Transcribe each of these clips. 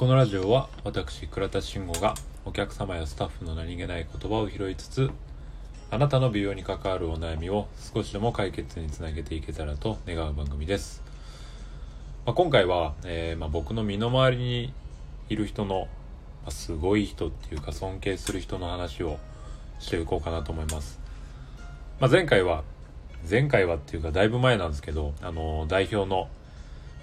このラジオは私倉田慎吾がお客様やスタッフの何気ない言葉を拾いつつあなたの美容に関わるお悩みを少しでも解決につなげていけたらと願う番組です、まあ、今回は、えーまあ、僕の身の回りにいる人の、まあ、すごい人っていうか尊敬する人の話をしていこうかなと思います、ま、前回は前回はっていうかだいぶ前なんですけどあの代表の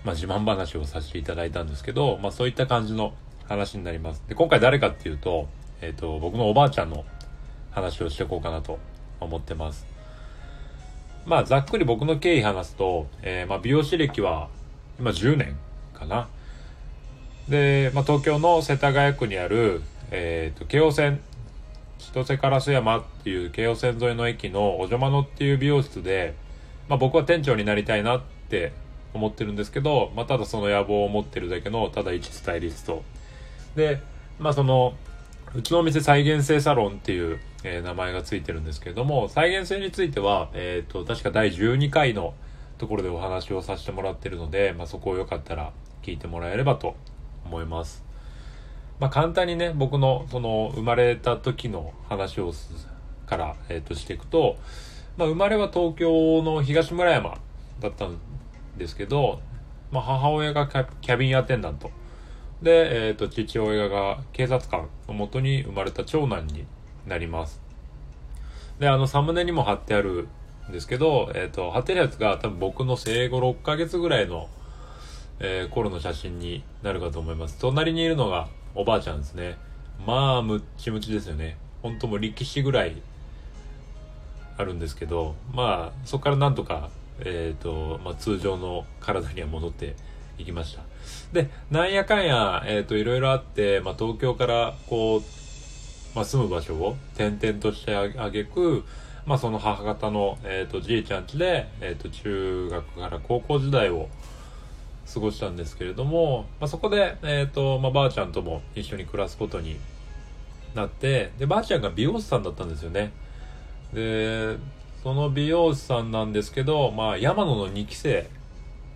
まあ、自慢話をさせていただいたんですけど、まあ、そういった感じの話になります。で、今回誰かっていうと、えっ、と、僕のおばあちゃんの話をしていこうかなと思ってます。まあ、ざっくり僕の経緯話すと、えーまあ、美容師歴は今10年かな。で、まあ、東京の世田谷区にある、えっ、と、京王線、千歳烏山っていう京王線沿いの駅のおじょまのっていう美容室で、まあ、僕は店長になりたいなって思ってるんですけど、まあ、ただその野望を持ってるだけのただ一スタイリストでまあそのうちのお店再現性サロンっていう、えー名前がついてるんですけれども再現性については、えー、と確か第12回のところでお話をさせてもらってるので、まあ、そこをよかったら聞いてもらえればと思います。まあ、簡単にね僕のその生まれた時の話をすから、えー、としていくと、まあ、生まれは東京の東村山だったんですけど、まあ、母親がキャビンアテンダント。で、えー、と父親が警察官のもとに生まれた長男になります。であのサムネにも貼ってあるんですけど、えー、と貼ってるやつが多分僕の生後6ヶ月ぐらいの、えー頃の写真になるかと思います。隣にいるのがおばあちゃんですね。まあムッチムチですよね。本当もう力士ぐらいあるんですけどまあそこからなんとかえーとまあ、通常の体には戻っていきました。でなんやかんや、えー、といろいろあって、まあ、東京からこう、まあ、住む場所を転々としてあげく、まあ、その母方の、えー、とじいちゃん家で、えー、と中学から高校時代を過ごしたんですけれども、まあ、そこで、えーとまあ、ばあちゃんとも一緒に暮らすことになってでばあちゃんが美容師さんだったんですよね。でその美容師さんなんですけど、まあ、山野の2期生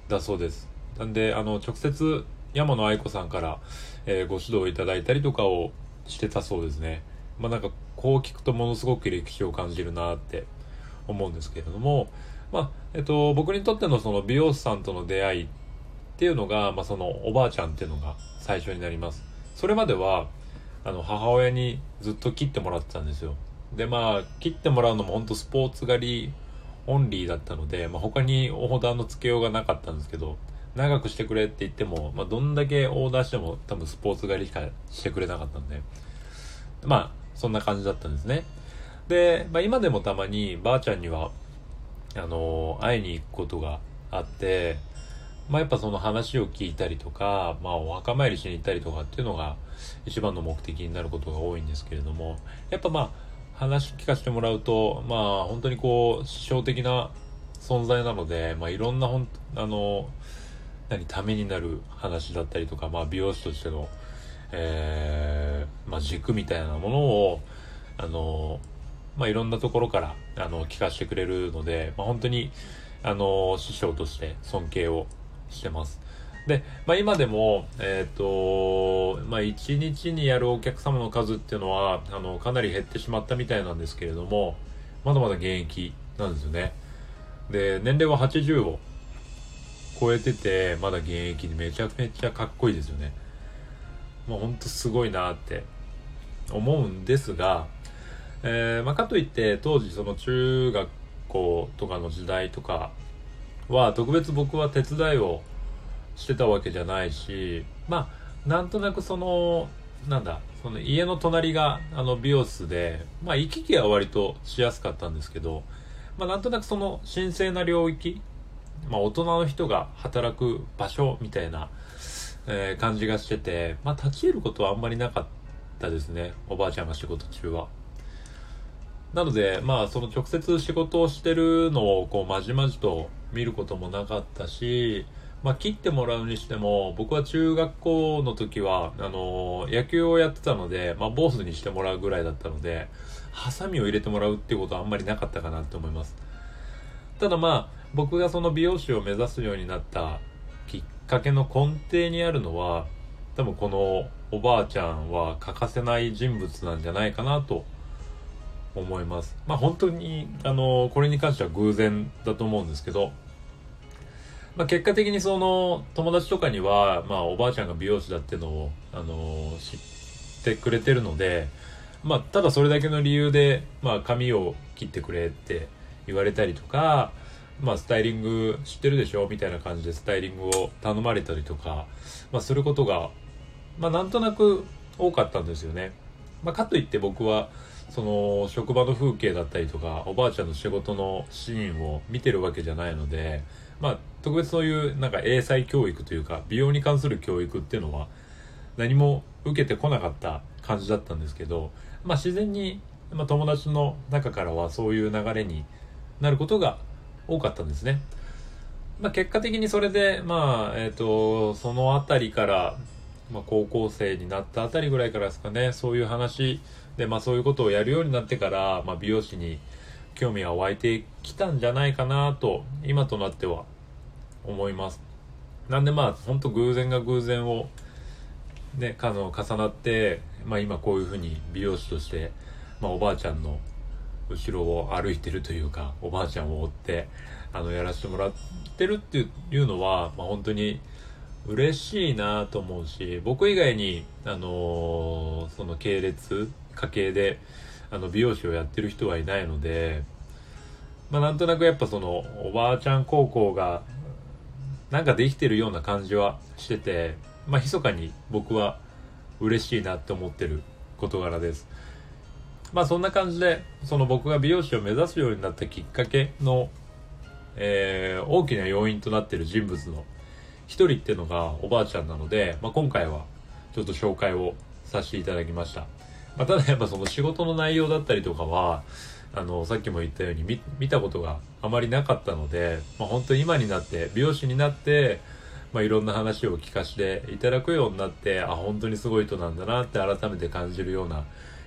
だそうです。なんで、あの、直接山野愛子さんから、えーご指導いただいたりとかをしてたそうですね。まあなんか、こう聞くとものすごく歴史を感じるなって思うんですけれども、まあ、えっと、僕にとってのその美容師さんとの出会いっていうのが、まあそのおばあちゃんっていうのが最初になります。それまでは、あの、母親にずっと切ってもらってたんですよ。でまあ切ってもらうのも本当スポーツ狩りオンリーだったので、まあ、他にオーダーの付けようがなかったんですけど長くしてくれって言っても、まあ、どんだけオーダーしても多分スポーツ狩りしかしてくれなかったんでまあそんな感じだったんですね。で、まあ、今でもたまにばあちゃんにはあの会いに行くことがあってまあやっぱその話を聞いたりとか、まあお墓参りしに行ったりとかっていうのが一番の目的になることが多いんですけれども、やっぱまあ話聞かせてもらうと、まあ本当にこう、師匠的な存在なので、まあいろんなほん、あの、何、ためになる話だったりとか、まあ美容師としての、えー、まあ軸みたいなものを、あの、まあいろんなところから、あの、聞かせてくれるので、まあ本当に、あの、師匠として尊敬をしてます。で、まあ、今でも、えっ、と、まあ、1日にやるお客様の数っていうのは、あの、かなり減ってしまったみたいなんですけれども、まだまだ現役なんですよね。で、年齢は80を超えてて、まだ現役でめちゃめちゃかっこいいですよね。もうほんとすごいなって思うんですが、えーまあ、かといって当時その中学校とかの時代とかは特別僕は手伝いをしてたわけじゃないしまあなんとなくそのなんだその家の隣があの美容室でまあ行き来は割としやすかったんですけどまあなんとなくその神聖な領域まあ大人の人が働く場所みたいな、えー感じがしててまあ立ち入ることはあんまりなかったですねおばあちゃんが仕事中は。なので、まあ、その直接仕事をしてるのを、こう、まじまじと見ることもなかったし、まあ、切ってもらうにしても、僕は中学校の時は、あの野球をやってたので、まあ、坊主にしてもらうぐらいだったので、ハサミを入れてもらうっていうことはあんまりなかったかなって思います。ただまあ、僕がその美容師を目指すようになったきっかけの根底にあるのは、多分このおばあちゃんは欠かせない人物なんじゃないかなと思います。まあ本当に、あの、これに関しては偶然だと思うんですけど、まあ結果的にその友達とかには、まあおばあちゃんが美容師だってのを、あの、知ってくれてるので、まあただそれだけの理由で、まあ髪を切ってくれって言われたりとか、まあスタイリング知ってるでしょ？みたいな感じでスタイリングを頼まれたりとか、まあすることが、まあなんとなく多かったんですよね。まあかといって僕は、その職場の風景だったりとかおばあちゃんの仕事のシーンを見てるわけじゃないのでまあ特別そういうなんか英才教育というか美容に関する教育っていうのは何も受けてこなかった感じだったんですけどまあ自然に、まあ、友達の中からはそういう流れになることが多かったんですね。まあ、結果的にそれで、まあ、えっ、ー、と、そのあたりから、まあ、高校生になったあたりぐらいからですかね、そういう話で、まあそういうことをやるようになってから、まあ美容師に興味が湧いてきたんじゃないかなと、今となっては思います。なんでまあ本当偶然が偶然をね、かの重なって、まあ今こういうふうに美容師として、まあおばあちゃんの後ろを歩いてるというか、おばあちゃんを追って、あの、やらせてもらってるっていうのは、まあ本当に嬉しいなと思うし、僕以外に、あのー、その系列、家系であの美容師をやってる人はいないので、まあ、なんとなくやっぱそのおばあちゃん高校がなんかできてるような感じはしてて、まあ、密かに僕は嬉しいなって思ってる事柄です。まあそんな感じで、その僕が美容師を目指すようになったきっかけの、えー、大きな要因となってる人物の一人っていうのがおばあちゃんなので、まあ、今回はちょっと紹介をさせていただきました。まあ、ただやっぱその仕事の内容だったりとかは、あの、さっきも言ったように見見たことがあまりなかったので、まあ、本当に今になって、美容師になって、まあ、いろんな話を聞かせていただくようになって、あ、本当にすごい人なんだなって改めて感じるような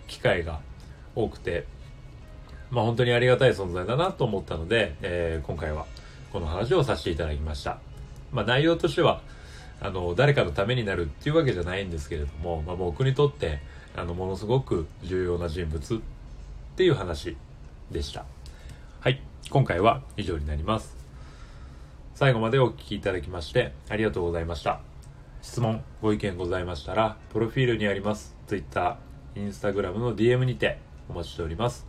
機会が多くて、まあ、本当にありがたい存在だなと思ったので、えー、今回はこの話をさせていただきました。まあ、内容としては、あの、誰かのためになるっていうわけじゃないんですけれども、まあ、僕にとって、あの、ものすごく重要な人物っていう話でした。はい。今回は以上になります。最後までお聴きいただきましてありがとうございました。質問、ご意見ございましたら、プロフィールにあります Twitter、Instagram の DM にてお待ちしております。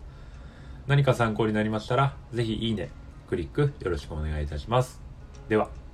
何か参考になりましたら、ぜひいいね、クリックよろしくお願いいたします。では。